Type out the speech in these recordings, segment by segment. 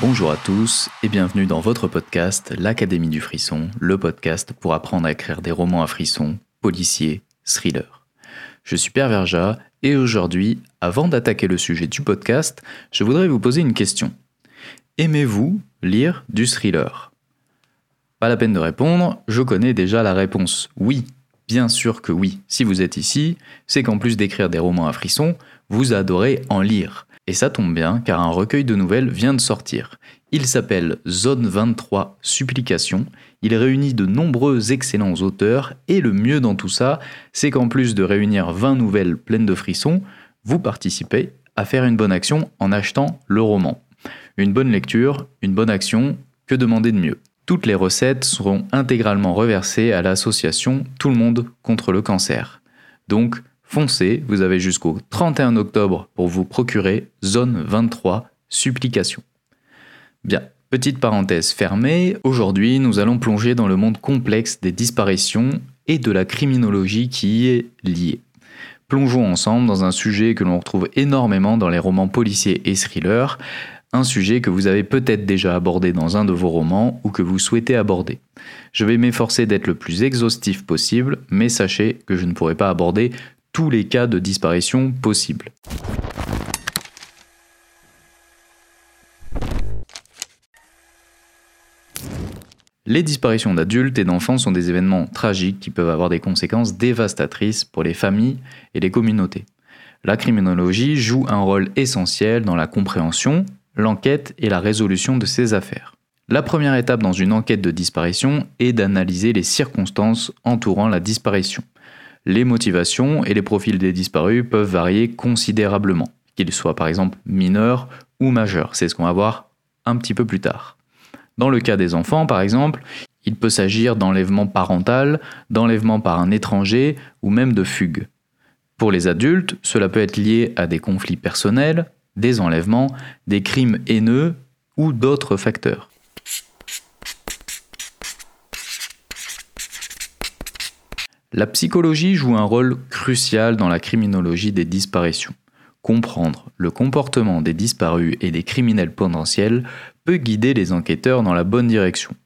Bonjour à tous et bienvenue dans votre podcast L'Académie du Frisson, le podcast pour apprendre à écrire des romans à frissons, policiers, thrillers. Je suis Pierre Verja et aujourd'hui, avant d'attaquer le sujet du podcast, je voudrais vous poser une question. Aimez-vous lire du thriller? Pas la peine de répondre, je connais déjà la réponse. Oui, bien sûr que oui. Si vous êtes ici, c'est qu'en plus d'écrire des romans à frissons, vous adorez en lire. Et ça tombe bien car un recueil de nouvelles vient de sortir. Il s'appelle Zone 23 Supplication. Il réunit de nombreux excellents auteurs et le mieux dans tout ça, c'est qu'en plus de réunir 20 nouvelles pleines de frissons, vous participez à faire une bonne action en achetant le roman. Une bonne lecture, une bonne action, que demander de mieux? Toutes les recettes seront intégralement reversées à l'association Tout le monde contre le cancer. Donc, Foncez, vous avez jusqu'au 31 octobre pour vous procurer Zone 23 Supplication. Bien, petite parenthèse fermée, aujourd'hui nous allons plonger dans le monde complexe des disparitions et de la criminologie qui y est liée. Plongeons ensemble dans un sujet que l'on retrouve énormément dans les romans policiers et thrillers, un sujet que vous avez peut-être déjà abordé dans un de vos romans ou que vous souhaitez aborder. Je vais m'efforcer d'être le plus exhaustif possible, mais sachez que je ne pourrai pas aborder tous les cas de disparition possibles. Les disparitions d'adultes et d'enfants sont des événements tragiques qui peuvent avoir des conséquences dévastatrices pour les familles et les communautés. La criminologie joue un rôle essentiel dans la compréhension, l'enquête et la résolution de ces affaires. La première étape dans une enquête de disparition est d'analyser les circonstances entourant la disparition les motivations et les profils des disparus peuvent varier considérablement, qu'ils soient par exemple mineurs ou majeurs. C'est ce qu'on va voir un petit peu plus tard. Dans le cas des enfants, par exemple, il peut s'agir d'enlèvement parental, d'enlèvement par un étranger ou même de fugue. Pour les adultes, cela peut être lié à des conflits personnels, des enlèvements, des crimes haineux ou d'autres facteurs. La psychologie joue un rôle crucial dans la criminologie des disparitions. Comprendre le comportement des disparus et des criminels potentiels peut guider les enquêteurs dans la bonne direction.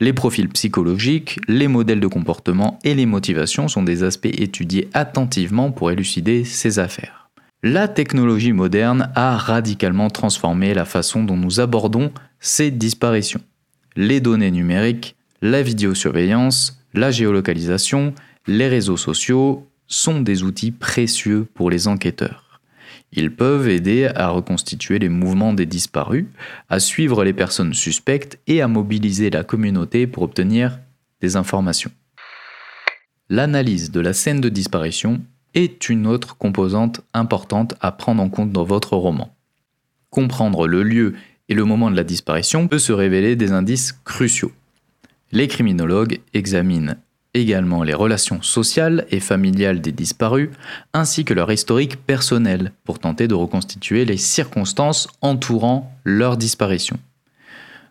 Les profils psychologiques, les modèles de comportement et les motivations sont des aspects étudiés attentivement pour élucider ces affaires. La technologie moderne a radicalement transformé la façon dont nous abordons ces disparitions. Les données numériques, la vidéosurveillance, la géolocalisation, les réseaux sociaux sont des outils précieux pour les enquêteurs. Ils peuvent aider à reconstituer les mouvements des disparus, à suivre les personnes suspectes et à mobiliser la communauté pour obtenir des informations. L'analyse de la scène de disparition est une autre composante importante à prendre en compte dans votre roman. Comprendre le lieu et le moment de la disparition peut se révéler des indices cruciaux. Les criminologues examinent également les relations sociales et familiales des disparus, ainsi que leur historique personnel, pour tenter de reconstituer les circonstances entourant leur disparition.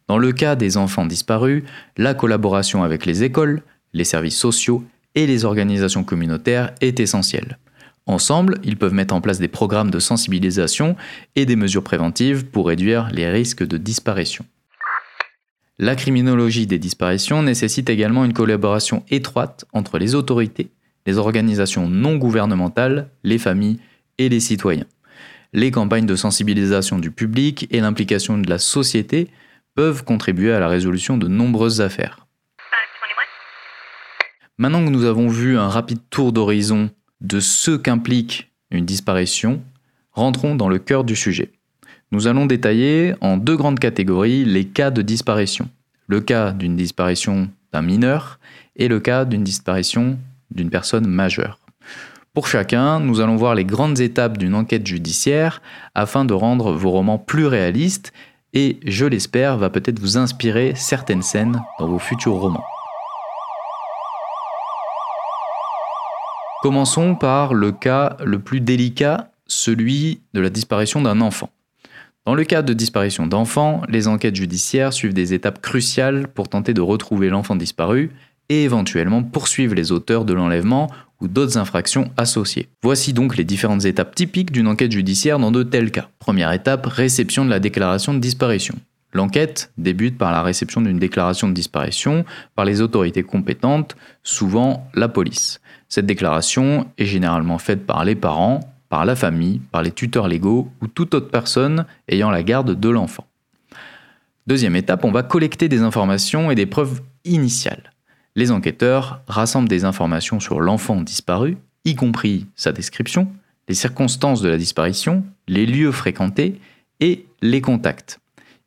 Dans le cas des enfants disparus, la collaboration avec les écoles, les services sociaux et les organisations communautaires est essentielle. Ensemble, ils peuvent mettre en place des programmes de sensibilisation et des mesures préventives pour réduire les risques de disparition. La criminologie des disparitions nécessite également une collaboration étroite entre les autorités, les organisations non gouvernementales, les familles et les citoyens. Les campagnes de sensibilisation du public et l'implication de la société peuvent contribuer à la résolution de nombreuses affaires. Maintenant que nous avons vu un rapide tour d'horizon de ce qu'implique une disparition, rentrons dans le cœur du sujet. Nous allons détailler en deux grandes catégories les cas de disparition. Le cas d'une disparition d'un mineur et le cas d'une disparition d'une personne majeure. Pour chacun, nous allons voir les grandes étapes d'une enquête judiciaire afin de rendre vos romans plus réalistes et, je l'espère, va peut-être vous inspirer certaines scènes dans vos futurs romans. Commençons par le cas le plus délicat, celui de la disparition d'un enfant. Dans le cas de disparition d'enfants, les enquêtes judiciaires suivent des étapes cruciales pour tenter de retrouver l'enfant disparu et éventuellement poursuivre les auteurs de l'enlèvement ou d'autres infractions associées. Voici donc les différentes étapes typiques d'une enquête judiciaire dans de tels cas. Première étape, réception de la déclaration de disparition. L'enquête débute par la réception d'une déclaration de disparition par les autorités compétentes, souvent la police. Cette déclaration est généralement faite par les parents, par la famille, par les tuteurs légaux ou toute autre personne ayant la garde de l'enfant. Deuxième étape, on va collecter des informations et des preuves initiales. Les enquêteurs rassemblent des informations sur l'enfant disparu, y compris sa description, les circonstances de la disparition, les lieux fréquentés et les contacts.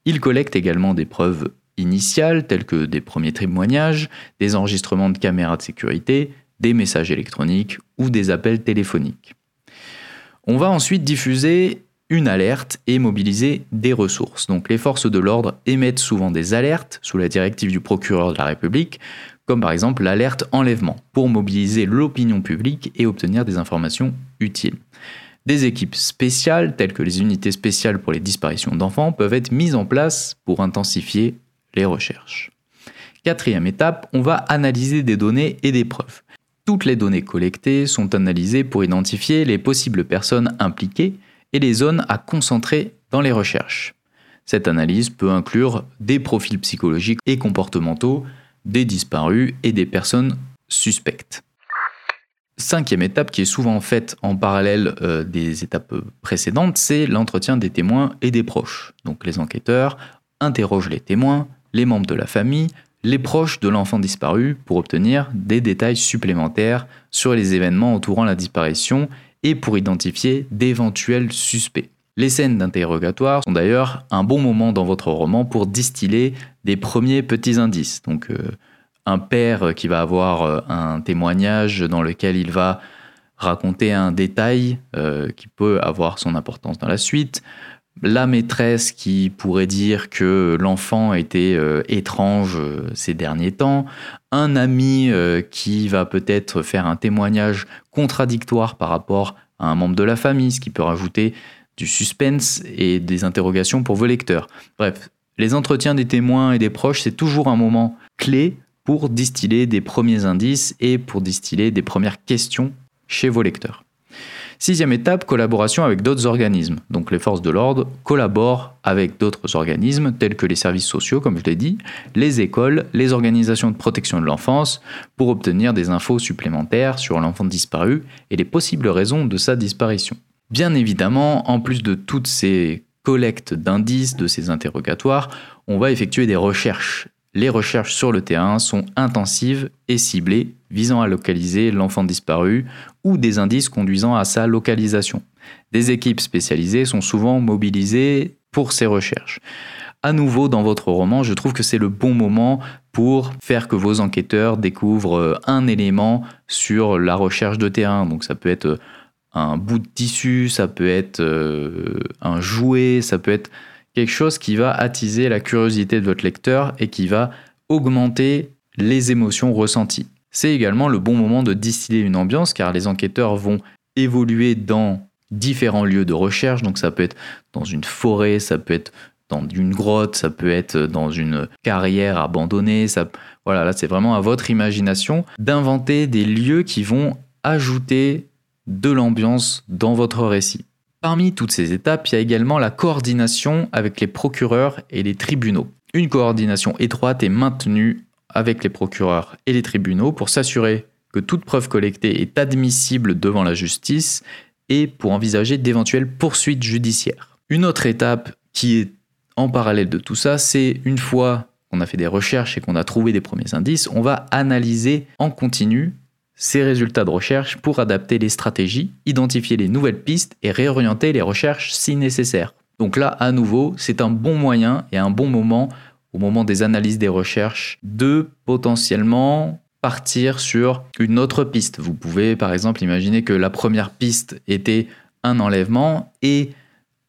Ils collectent également des preuves initiales telles que des premiers témoignages, des enregistrements de caméras de sécurité, des messages électroniques ou des appels téléphoniques. On va ensuite diffuser une alerte et mobiliser des ressources. Donc les forces de l'ordre émettent souvent des alertes sous la directive du procureur de la République, comme par exemple l'alerte enlèvement, pour mobiliser l'opinion publique et obtenir des informations utiles. Des équipes spéciales, telles que les unités spéciales pour les disparitions d'enfants, peuvent être mises en place pour intensifier les recherches. Quatrième étape, on va analyser des données et des preuves. Toutes les données collectées sont analysées pour identifier les possibles personnes impliquées et les zones à concentrer dans les recherches. Cette analyse peut inclure des profils psychologiques et comportementaux des disparus et des personnes suspectes. Cinquième étape qui est souvent faite en parallèle euh, des étapes précédentes, c'est l'entretien des témoins et des proches. Donc les enquêteurs interrogent les témoins, les membres de la famille, les proches de l'enfant disparu pour obtenir des détails supplémentaires sur les événements entourant la disparition et pour identifier d'éventuels suspects. Les scènes d'interrogatoire sont d'ailleurs un bon moment dans votre roman pour distiller des premiers petits indices. Donc euh, un père qui va avoir euh, un témoignage dans lequel il va raconter un détail euh, qui peut avoir son importance dans la suite, la maîtresse qui pourrait dire que l'enfant était étrange ces derniers temps, un ami qui va peut-être faire un témoignage contradictoire par rapport à un membre de la famille, ce qui peut rajouter du suspense et des interrogations pour vos lecteurs. Bref, les entretiens des témoins et des proches, c'est toujours un moment clé pour distiller des premiers indices et pour distiller des premières questions chez vos lecteurs. Sixième étape, collaboration avec d'autres organismes. Donc les forces de l'ordre collaborent avec d'autres organismes tels que les services sociaux, comme je l'ai dit, les écoles, les organisations de protection de l'enfance, pour obtenir des infos supplémentaires sur l'enfant disparu et les possibles raisons de sa disparition. Bien évidemment, en plus de toutes ces collectes d'indices, de ces interrogatoires, on va effectuer des recherches. Les recherches sur le terrain sont intensives et ciblées, visant à localiser l'enfant disparu ou des indices conduisant à sa localisation. Des équipes spécialisées sont souvent mobilisées pour ces recherches. À nouveau, dans votre roman, je trouve que c'est le bon moment pour faire que vos enquêteurs découvrent un élément sur la recherche de terrain. Donc ça peut être un bout de tissu, ça peut être euh, un jouet, ça peut être quelque chose qui va attiser la curiosité de votre lecteur et qui va augmenter les émotions ressenties. C'est également le bon moment de distiller une ambiance car les enquêteurs vont évoluer dans différents lieux de recherche, donc ça peut être dans une forêt, ça peut être dans une grotte, ça peut être dans une carrière abandonnée, voilà, là c'est vraiment à votre imagination d'inventer des lieux qui vont ajouter de l'ambiance dans votre récit. Parmi toutes ces étapes, il y a également la coordination avec les procureurs et les tribunaux. Une coordination étroite est maintenue avec les procureurs et les tribunaux pour s'assurer que toute preuve collectée est admissible devant la justice et pour envisager d'éventuelles poursuites judiciaires. Une autre étape qui est en parallèle de tout ça, c'est une fois qu'on a fait des recherches et qu'on a trouvé des premiers indices, on va analyser en continu ces résultats de recherche pour adapter les stratégies, identifier les nouvelles pistes et réorienter les recherches si nécessaire. Donc là, à nouveau, c'est un bon moyen et un bon moment au moment des analyses des recherches de potentiellement partir sur une autre piste. Vous pouvez par exemple imaginer que la première piste était un enlèvement et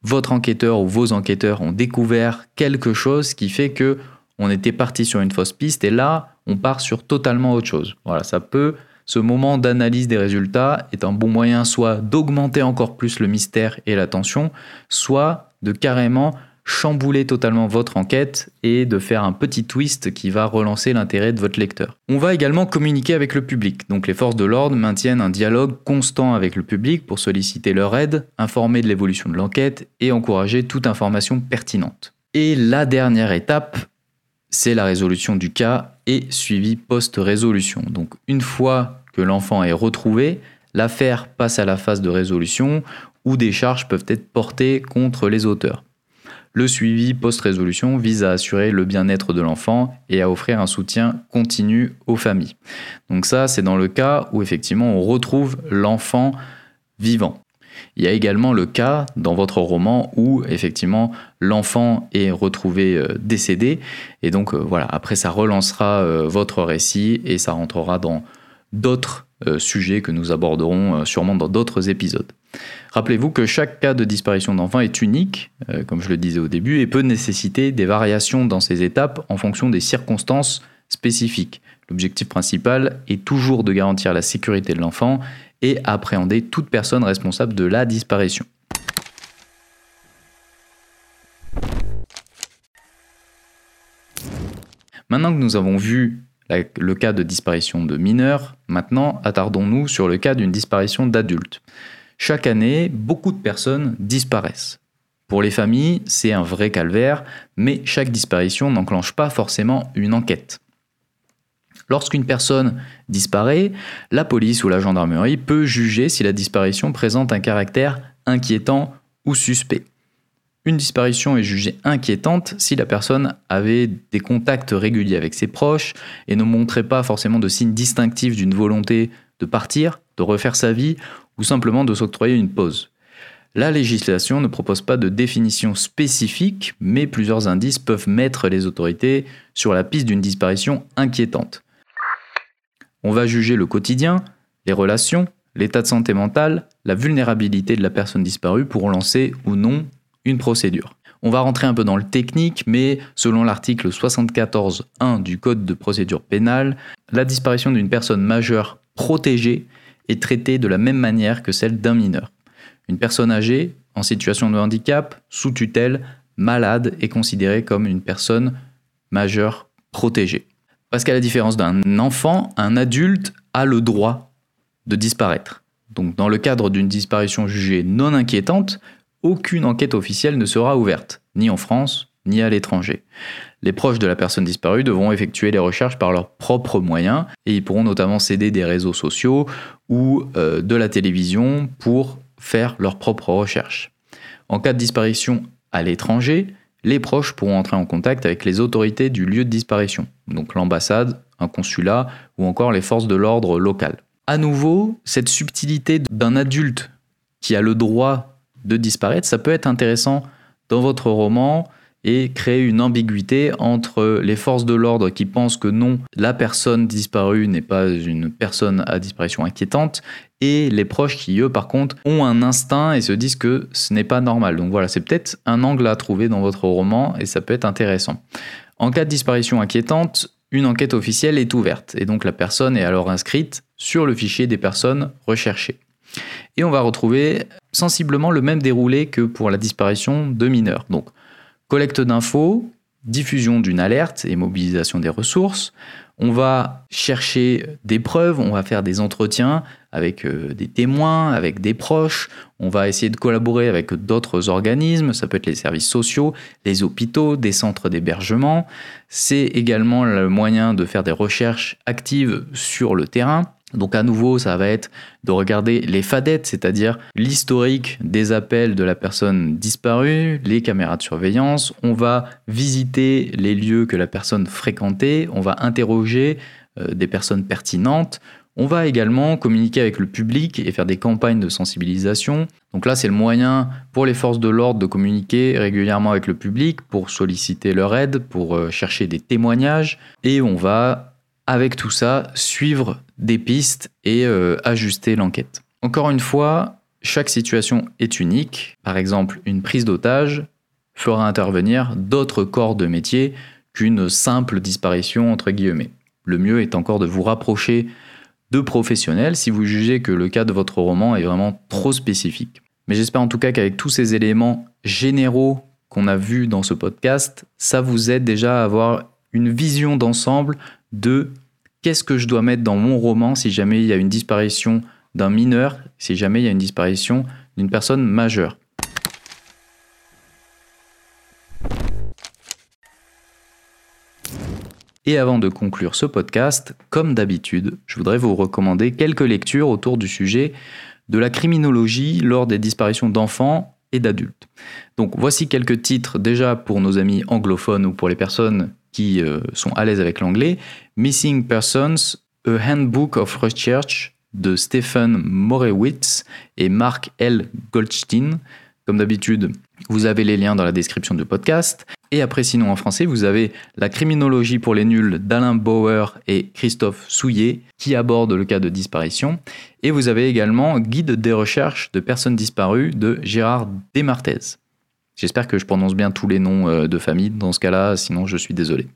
votre enquêteur ou vos enquêteurs ont découvert quelque chose qui fait que on était parti sur une fausse piste et là on part sur totalement autre chose. Voilà, ça peut ce moment d'analyse des résultats est un bon moyen soit d'augmenter encore plus le mystère et la tension, soit de carrément chambouler totalement votre enquête et de faire un petit twist qui va relancer l'intérêt de votre lecteur. On va également communiquer avec le public, donc les forces de l'ordre maintiennent un dialogue constant avec le public pour solliciter leur aide, informer de l'évolution de l'enquête et encourager toute information pertinente. Et la dernière étape, c'est la résolution du cas et suivi post-résolution. Donc une fois que l'enfant est retrouvé, l'affaire passe à la phase de résolution où des charges peuvent être portées contre les auteurs. Le suivi post-résolution vise à assurer le bien-être de l'enfant et à offrir un soutien continu aux familles. Donc ça, c'est dans le cas où effectivement on retrouve l'enfant vivant. Il y a également le cas dans votre roman où effectivement l'enfant est retrouvé euh, décédé et donc euh, voilà, après ça relancera euh, votre récit et ça rentrera dans d'autres sujets que nous aborderons sûrement dans d'autres épisodes. Rappelez-vous que chaque cas de disparition d'enfant est unique, comme je le disais au début, et peut nécessiter des variations dans ces étapes en fonction des circonstances spécifiques. L'objectif principal est toujours de garantir la sécurité de l'enfant et appréhender toute personne responsable de la disparition. Maintenant que nous avons vu le cas de disparition de mineurs, maintenant attardons-nous sur le cas d'une disparition d'adultes. Chaque année, beaucoup de personnes disparaissent. Pour les familles, c'est un vrai calvaire, mais chaque disparition n'enclenche pas forcément une enquête. Lorsqu'une personne disparaît, la police ou la gendarmerie peut juger si la disparition présente un caractère inquiétant ou suspect. Une disparition est jugée inquiétante si la personne avait des contacts réguliers avec ses proches et ne montrait pas forcément de signes distinctifs d'une volonté de partir, de refaire sa vie ou simplement de s'octroyer une pause. La législation ne propose pas de définition spécifique, mais plusieurs indices peuvent mettre les autorités sur la piste d'une disparition inquiétante. On va juger le quotidien, les relations, l'état de santé mentale, la vulnérabilité de la personne disparue pour lancer ou non une procédure. On va rentrer un peu dans le technique, mais selon l'article 74.1 du Code de procédure pénale, la disparition d'une personne majeure protégée est traitée de la même manière que celle d'un mineur. Une personne âgée, en situation de handicap, sous tutelle, malade est considérée comme une personne majeure protégée. Parce qu'à la différence d'un enfant, un adulte a le droit de disparaître. Donc dans le cadre d'une disparition jugée non inquiétante, aucune enquête officielle ne sera ouverte, ni en France, ni à l'étranger. Les proches de la personne disparue devront effectuer les recherches par leurs propres moyens et ils pourront notamment céder des réseaux sociaux ou euh, de la télévision pour faire leurs propres recherches. En cas de disparition à l'étranger, les proches pourront entrer en contact avec les autorités du lieu de disparition, donc l'ambassade, un consulat ou encore les forces de l'ordre local. À nouveau, cette subtilité d'un adulte qui a le droit de disparaître, ça peut être intéressant dans votre roman et créer une ambiguïté entre les forces de l'ordre qui pensent que non, la personne disparue n'est pas une personne à disparition inquiétante, et les proches qui, eux, par contre, ont un instinct et se disent que ce n'est pas normal. Donc voilà, c'est peut-être un angle à trouver dans votre roman, et ça peut être intéressant. En cas de disparition inquiétante, une enquête officielle est ouverte, et donc la personne est alors inscrite sur le fichier des personnes recherchées. Et on va retrouver sensiblement le même déroulé que pour la disparition de mineurs. Donc, collecte d'infos, diffusion d'une alerte et mobilisation des ressources. On va chercher des preuves, on va faire des entretiens avec euh, des témoins, avec des proches, on va essayer de collaborer avec d'autres organismes, ça peut être les services sociaux, les hôpitaux, des centres d'hébergement. C'est également le moyen de faire des recherches actives sur le terrain. Donc à nouveau, ça va être de regarder les fadettes, c'est-à-dire l'historique des appels de la personne disparue, les caméras de surveillance. On va visiter les lieux que la personne fréquentait, on va interroger euh, des personnes pertinentes. On va également communiquer avec le public et faire des campagnes de sensibilisation. Donc là, c'est le moyen pour les forces de l'ordre de communiquer régulièrement avec le public pour solliciter leur aide, pour euh, chercher des témoignages. Et on va avec tout ça, suivre des pistes et euh, ajuster l'enquête. Encore une fois, chaque situation est unique. Par exemple, une prise d'otage fera intervenir d'autres corps de métier qu'une simple disparition entre guillemets. Le mieux est encore de vous rapprocher de professionnels si vous jugez que le cas de votre roman est vraiment trop spécifique. Mais j'espère en tout cas qu'avec tous ces éléments généraux qu'on a vus dans ce podcast, ça vous aide déjà à avoir une vision d'ensemble de qu'est-ce que je dois mettre dans mon roman si jamais il y a une disparition d'un mineur, si jamais il y a une disparition d'une personne majeure. Et avant de conclure ce podcast, comme d'habitude, je voudrais vous recommander quelques lectures autour du sujet de la criminologie lors des disparitions d'enfants et d'adultes. Donc voici quelques titres déjà pour nos amis anglophones ou pour les personnes qui euh, sont à l'aise avec l'anglais. Missing Persons, A Handbook of Research de Stephen Morewitz et Mark L. Goldstein. Comme d'habitude, vous avez les liens dans la description du podcast. Et après, sinon en français, vous avez La criminologie pour les nuls d'Alain Bauer et Christophe Souillet qui abordent le cas de disparition. Et vous avez également Guide des recherches de personnes disparues de Gérard Desmartez. J'espère que je prononce bien tous les noms euh, de famille dans ce cas-là, sinon je suis désolé.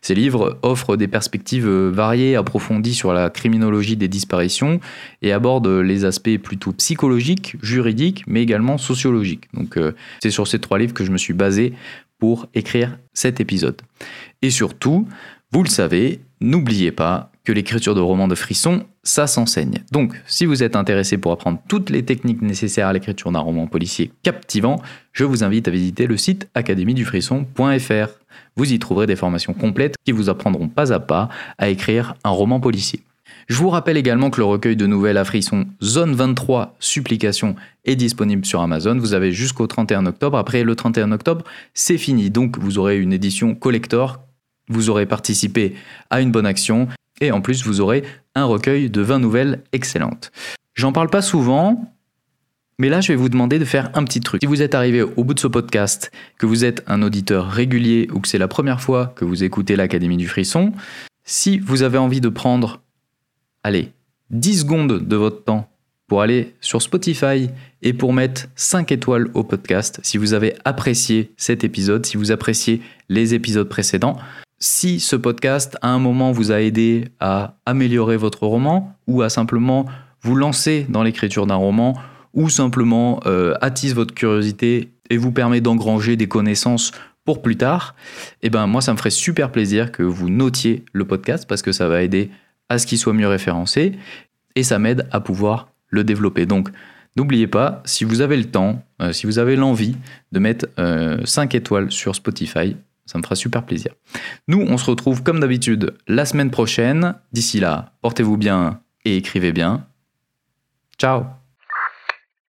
Ces livres offrent des perspectives euh, variées, approfondies sur la criminologie des disparitions et abordent les aspects plutôt psychologiques, juridiques, mais également sociologiques. Donc euh, c'est sur ces trois livres que je me suis basé pour écrire cet épisode. Et surtout, vous le savez, n'oubliez pas que l'écriture de romans de frisson, ça s'enseigne. Donc, si vous êtes intéressé pour apprendre toutes les techniques nécessaires à l'écriture d'un roman policier captivant, je vous invite à visiter le site académiedufrisson.fr. Vous y trouverez des formations complètes qui vous apprendront pas à pas à écrire un roman policier. Je vous rappelle également que le recueil de nouvelles à frisson Zone 23 Supplication est disponible sur Amazon. Vous avez jusqu'au 31 octobre. Après le 31 octobre, c'est fini. Donc vous aurez une édition collector. Vous aurez participé à une bonne action et en plus, vous aurez un recueil de 20 nouvelles excellentes. J'en parle pas souvent, mais là, je vais vous demander de faire un petit truc. Si vous êtes arrivé au bout de ce podcast, que vous êtes un auditeur régulier ou que c'est la première fois que vous écoutez l'Académie du Frisson, si vous avez envie de prendre, allez, 10 secondes de votre temps pour aller sur Spotify et pour mettre 5 étoiles au podcast, si vous avez apprécié cet épisode, si vous appréciez les épisodes précédents, si ce podcast à un moment vous a aidé à améliorer votre roman ou à simplement vous lancer dans l'écriture d'un roman ou simplement euh, attise votre curiosité et vous permet d'engranger des connaissances pour plus tard, eh ben moi ça me ferait super plaisir que vous notiez le podcast parce que ça va aider à ce qu'il soit mieux référencé et ça m'aide à pouvoir le développer. Donc n'oubliez pas, si vous avez le temps, euh, si vous avez l'envie de mettre 5 euh, étoiles sur Spotify, ça me fera super plaisir. Nous, on se retrouve comme d'habitude la semaine prochaine. D'ici là, portez-vous bien et écrivez bien. Ciao